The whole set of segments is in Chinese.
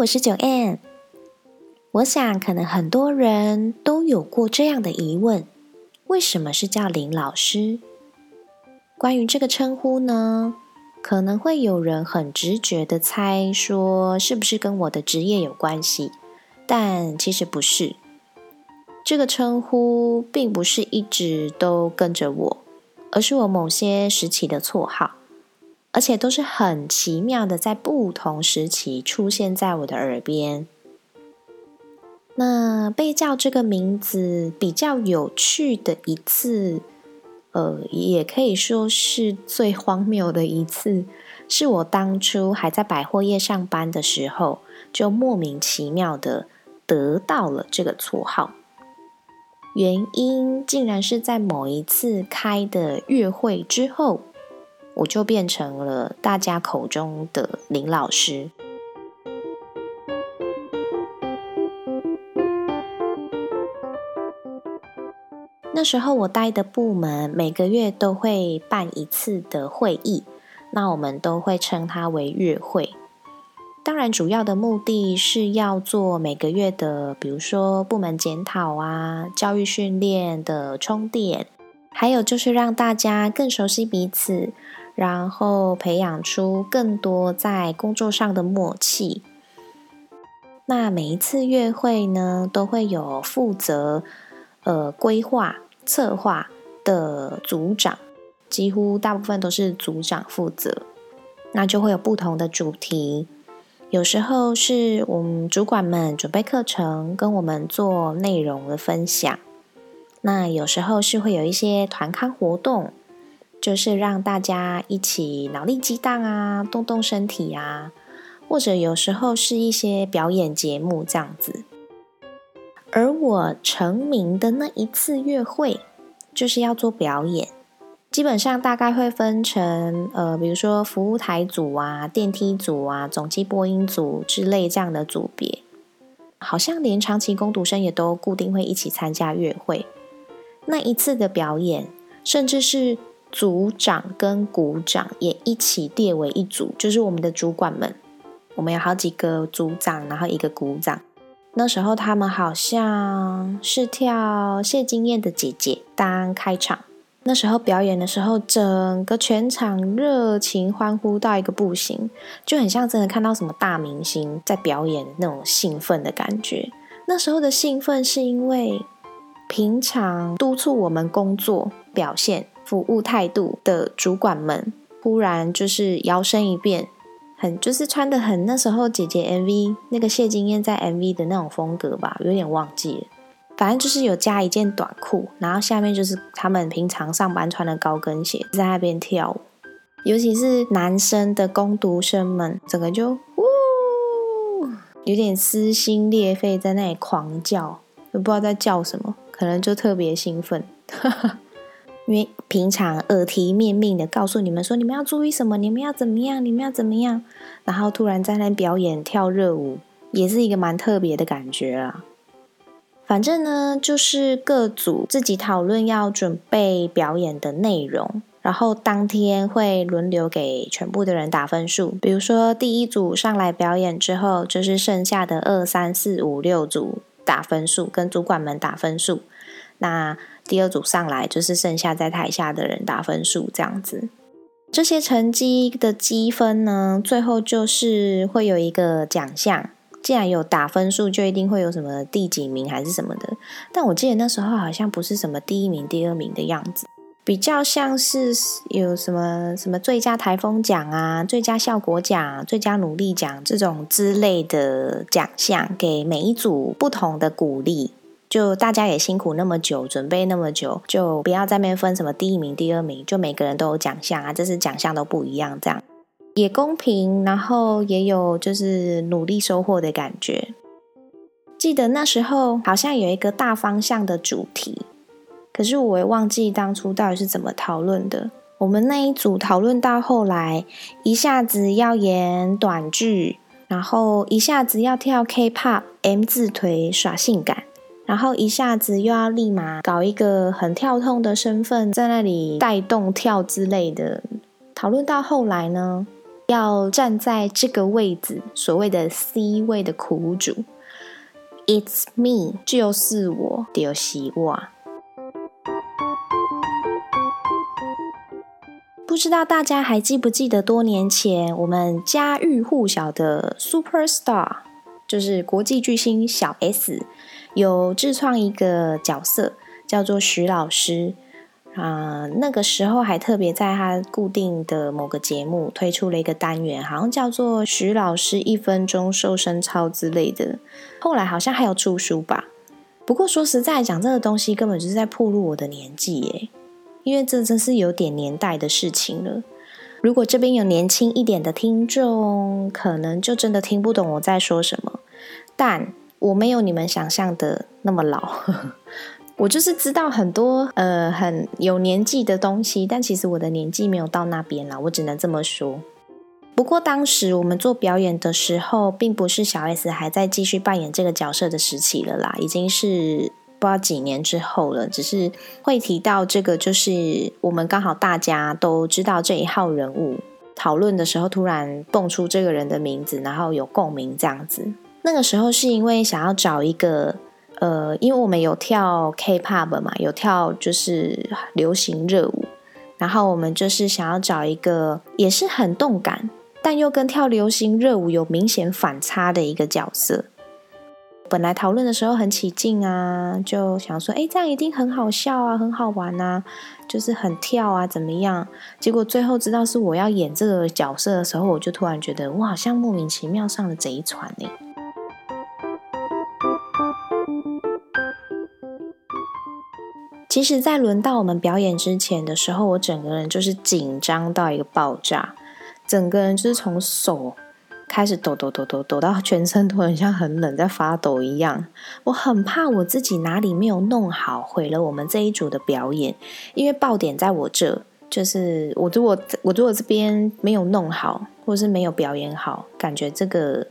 我是九 N。我想，可能很多人都有过这样的疑问：为什么是叫林老师？关于这个称呼呢，可能会有人很直觉的猜说，是不是跟我的职业有关系？但其实不是。这个称呼并不是一直都跟着我，而是我某些时期的绰号。而且都是很奇妙的，在不同时期出现在我的耳边。那被叫这个名字比较有趣的一次，呃，也可以说是最荒谬的一次，是我当初还在百货业上班的时候，就莫名其妙的得到了这个绰号。原因竟然是在某一次开的月会之后。我就变成了大家口中的林老师。那时候我待的部门每个月都会办一次的会议，那我们都会称它为月会。当然，主要的目的是要做每个月的，比如说部门检讨啊、教育训练的充电，还有就是让大家更熟悉彼此。然后培养出更多在工作上的默契。那每一次约会呢，都会有负责呃规划策划的组长，几乎大部分都是组长负责。那就会有不同的主题，有时候是我们主管们准备课程，跟我们做内容的分享。那有时候是会有一些团康活动。就是让大家一起脑力激荡啊，动动身体啊，或者有时候是一些表演节目这样子。而我成名的那一次约会，就是要做表演，基本上大概会分成呃，比如说服务台组啊、电梯组啊、总机播音组之类这样的组别，好像连长期攻读生也都固定会一起参加约会。那一次的表演，甚至是。组长跟股长也一起列为一组，就是我们的主管们。我们有好几个组长，然后一个股长。那时候他们好像是跳谢金燕的姐姐当开场。那时候表演的时候，整个全场热情欢呼到一个不行，就很像真的看到什么大明星在表演那种兴奋的感觉。那时候的兴奋是因为平常督促我们工作表现。服务态度的主管们忽然就是摇身一变，很就是穿的很那时候姐姐 MV 那个谢金燕在 MV 的那种风格吧，有点忘记了。反正就是有加一件短裤，然后下面就是他们平常上班穿的高跟鞋，在那边跳舞。尤其是男生的攻读生们，整个就呜，有点撕心裂肺在那里狂叫，都不知道在叫什么，可能就特别兴奋。因为平常耳提面命的告诉你们说，你们要注意什么，你们要怎么样，你们要怎么样，然后突然在那表演跳热舞，也是一个蛮特别的感觉啊。反正呢，就是各组自己讨论要准备表演的内容，然后当天会轮流给全部的人打分数。比如说第一组上来表演之后，就是剩下的二三四五六组打分数，跟主管们打分数。那第二组上来就是剩下在台下的人打分数，这样子。这些成绩的积分呢，最后就是会有一个奖项。既然有打分数，就一定会有什么第几名还是什么的。但我记得那时候好像不是什么第一名、第二名的样子，比较像是有什么什么最佳台风奖啊、最佳效果奖、最佳努力奖这种之类的奖项，给每一组不同的鼓励。就大家也辛苦那么久，准备那么久，就不要在那边分什么第一名、第二名，就每个人都有奖项啊，这是奖项都不一样，这样也公平，然后也有就是努力收获的感觉。记得那时候好像有一个大方向的主题，可是我也忘记当初到底是怎么讨论的。我们那一组讨论到后来，一下子要演短剧，然后一下子要跳 K-pop M 字腿耍性感。然后一下子又要立马搞一个很跳痛的身份，在那里带动跳之类的。讨论到后来呢，要站在这个位置，所谓的 C 位的苦主，It's me，就是我，丢西哇。不知道大家还记不记得多年前我们家喻户晓的 Super Star，就是国际巨星小 S。有自创一个角色叫做徐老师啊，那个时候还特别在他固定的某个节目推出了一个单元，好像叫做“徐老师一分钟瘦身操”之类的。后来好像还有出书吧。不过说实在讲，这个东西根本就是在暴露我的年纪耶，因为这真是有点年代的事情了。如果这边有年轻一点的听众，可能就真的听不懂我在说什么，但。我没有你们想象的那么老，我就是知道很多呃很有年纪的东西，但其实我的年纪没有到那边啦，我只能这么说。不过当时我们做表演的时候，并不是小 S 还在继续扮演这个角色的时期了啦，已经是不知道几年之后了。只是会提到这个，就是我们刚好大家都知道这一号人物，讨论的时候突然蹦出这个人的名字，然后有共鸣这样子。那个时候是因为想要找一个，呃，因为我们有跳 K-pop 嘛，有跳就是流行热舞，然后我们就是想要找一个也是很动感，但又跟跳流行热舞有明显反差的一个角色。本来讨论的时候很起劲啊，就想说，哎，这样一定很好笑啊，很好玩啊，就是很跳啊，怎么样？结果最后知道是我要演这个角色的时候，我就突然觉得，我好像莫名其妙上了贼船呢。其实，在轮到我们表演之前的时候，我整个人就是紧张到一个爆炸，整个人就是从手开始抖抖抖抖抖到全身都很像很冷，在发抖一样。我很怕我自己哪里没有弄好，毁了我们这一组的表演。因为爆点在我这，就是我如果我如果这边没有弄好，或是没有表演好，感觉这个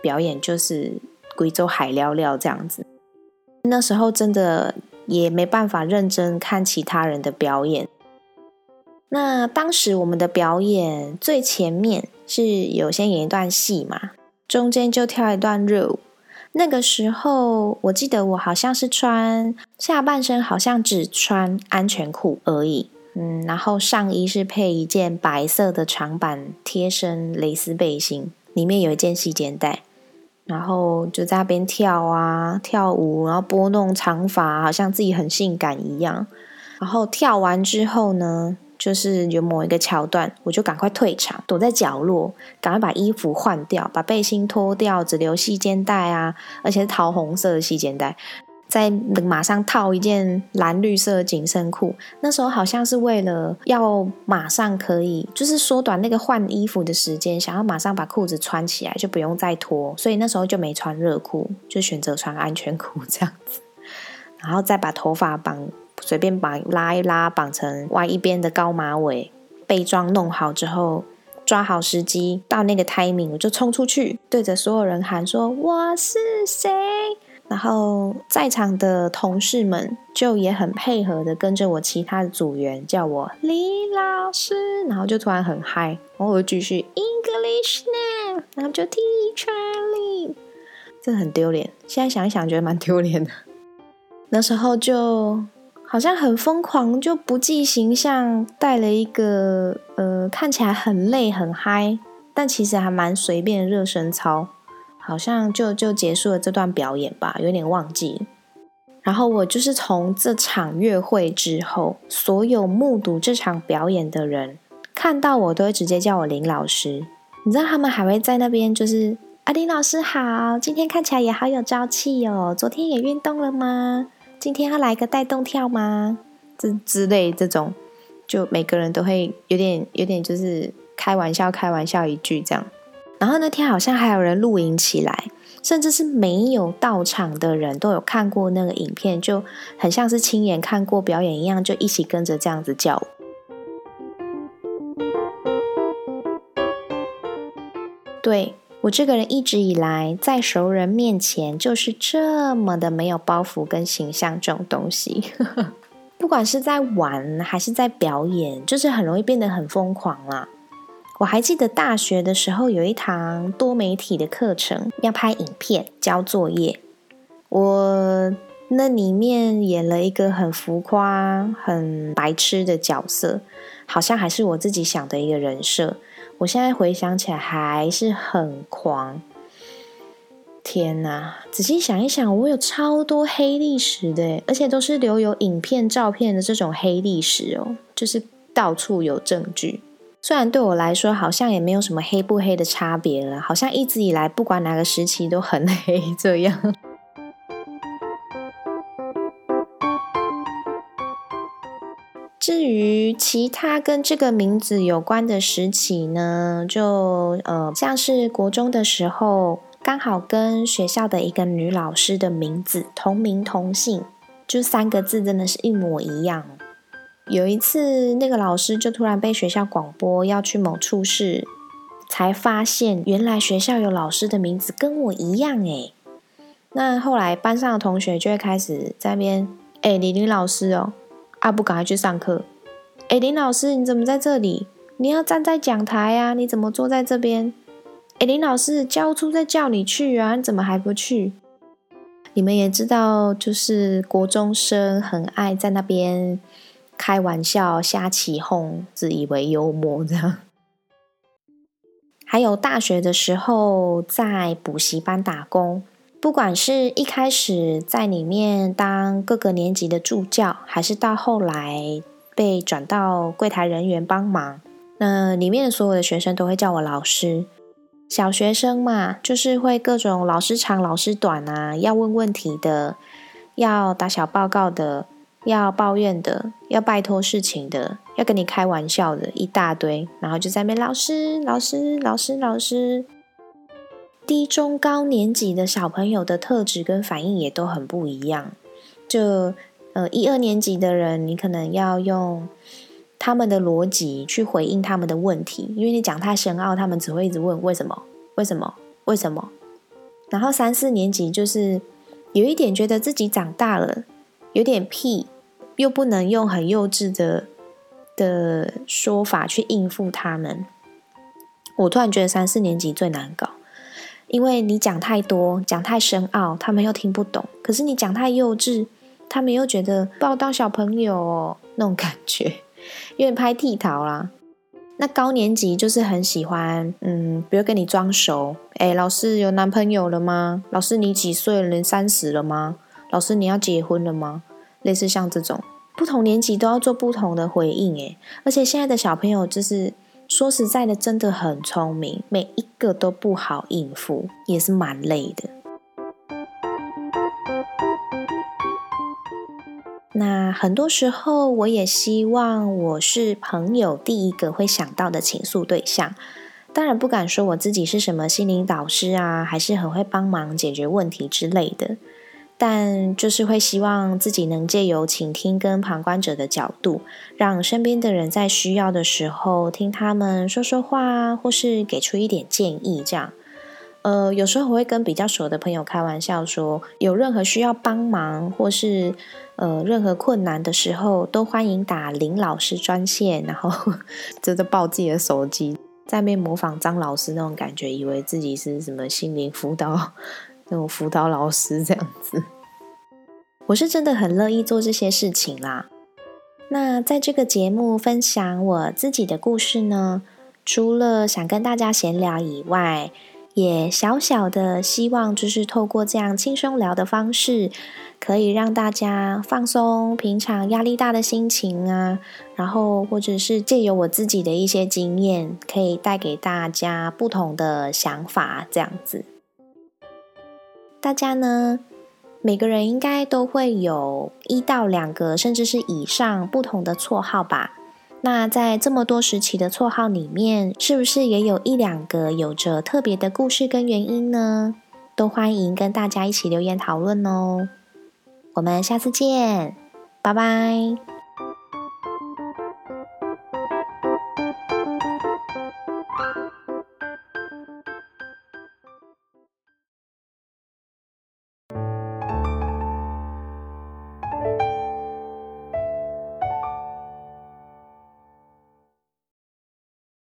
表演就是贵州海料料这样子。那时候真的。也没办法认真看其他人的表演。那当时我们的表演最前面是有先演一段戏嘛，中间就跳一段热舞。那个时候我记得我好像是穿下半身好像只穿安全裤而已，嗯，然后上衣是配一件白色的长版贴身蕾丝背心，里面有一件细肩带。然后就在那边跳啊跳舞，然后拨弄长发，好像自己很性感一样。然后跳完之后呢，就是有某一个桥段，我就赶快退场，躲在角落，赶快把衣服换掉，把背心脱掉，只留细肩带啊，而且是桃红色的细肩带。在马上套一件蓝绿色紧身裤，那时候好像是为了要马上可以，就是缩短那个换衣服的时间，想要马上把裤子穿起来，就不用再脱，所以那时候就没穿热裤，就选择穿安全裤这样子，然后再把头发绑，随便绑拉一拉，绑成外一边的高马尾，背装弄好之后，抓好时机，到那个 timing 我就冲出去，对着所有人喊说：“我是谁？”然后在场的同事们就也很配合的跟着我其他的组员叫我李老师，然后就突然很嗨，然后我就继续 English now，然后就 Teacher Lee，这很丢脸，现在想一想觉得蛮丢脸的。那时候就好像很疯狂，就不计形象带了一个呃看起来很累很嗨，但其实还蛮随便的热身操。好像就就结束了这段表演吧，有点忘记。然后我就是从这场乐会之后，所有目睹这场表演的人看到我都会直接叫我林老师。你知道他们还会在那边就是阿林老师好，今天看起来也好有朝气哦。昨天也运动了吗？今天要来个带动跳吗？这之类这种，就每个人都会有点有点就是开玩笑开玩笑一句这样。然后那天好像还有人录影起来，甚至是没有到场的人都有看过那个影片，就很像是亲眼看过表演一样，就一起跟着这样子叫。对我这个人一直以来在熟人面前就是这么的没有包袱跟形象这种东西，不管是在玩还是在表演，就是很容易变得很疯狂啦。我还记得大学的时候有一堂多媒体的课程，要拍影片交作业，我那里面演了一个很浮夸、很白痴的角色，好像还是我自己想的一个人设。我现在回想起来还是很狂，天哪！仔细想一想，我有超多黑历史的，而且都是留有影片、照片的这种黑历史哦，就是到处有证据。虽然对我来说好像也没有什么黑不黑的差别了，好像一直以来不管哪个时期都很 黑这样。至于其他跟这个名字有关的时期呢，就呃像是国中的时候，刚好跟学校的一个女老师的名字同名同姓，就三个字真的是一模一样。有一次，那个老师就突然被学校广播要去某处室，才发现原来学校有老师的名字跟我一样诶。那后来班上的同学就会开始在边，哎，李林老师哦。阿布赶快去上课。哎，林老师，你怎么在这里？你要站在讲台啊！你怎么坐在这边？哎，林老师，教处在叫你去啊！你怎么还不去？你们也知道，就是国中生很爱在那边开玩笑、瞎起哄，自以为幽默这样。还有大学的时候，在补习班打工。不管是一开始在里面当各个年级的助教，还是到后来被转到柜台人员帮忙，那里面的所有的学生都会叫我老师。小学生嘛，就是会各种老师长、老师短啊，要问问题的，要打小报告的，要抱怨的，要拜托事情的，要跟你开玩笑的，一大堆。然后就在那边老师、老师、老师、老师。低、中、高年级的小朋友的特质跟反应也都很不一样。就呃，一二年级的人，你可能要用他们的逻辑去回应他们的问题，因为你讲太深奥，他们只会一直问为什么、为什么、为什么。然后三四年级就是有一点觉得自己长大了，有点屁，又不能用很幼稚的的说法去应付他们。我突然觉得三四年级最难搞。因为你讲太多，讲太深奥，他们又听不懂；可是你讲太幼稚，他们又觉得把我当小朋友哦，那种感觉有点拍剃头啦。那高年级就是很喜欢，嗯，比如跟你装熟，哎，老师有男朋友了吗？老师你几岁了？三十了吗？老师你要结婚了吗？类似像这种，不同年级都要做不同的回应，哎，而且现在的小朋友就是。说实在的，真的很聪明，每一个都不好应付，也是蛮累的。那很多时候，我也希望我是朋友第一个会想到的倾诉对象。当然，不敢说我自己是什么心灵导师啊，还是很会帮忙解决问题之类的。但就是会希望自己能借由倾听跟旁观者的角度，让身边的人在需要的时候听他们说说话，或是给出一点建议。这样，呃，有时候我会跟比较熟的朋友开玩笑说，有任何需要帮忙或是呃任何困难的时候，都欢迎打林老师专线，然后 真的抱自己的手机，在面模仿张老师那种感觉，以为自己是什么心灵辅导。那种辅导老师这样子，我是真的很乐意做这些事情啦。那在这个节目分享我自己的故事呢，除了想跟大家闲聊以外，也小小的希望就是透过这样轻松聊的方式，可以让大家放松平常压力大的心情啊，然后或者是借由我自己的一些经验，可以带给大家不同的想法，这样子。大家呢，每个人应该都会有一到两个，甚至是以上不同的绰号吧？那在这么多时期的绰号里面，是不是也有一两个有着特别的故事跟原因呢？都欢迎跟大家一起留言讨论哦。我们下次见，拜拜。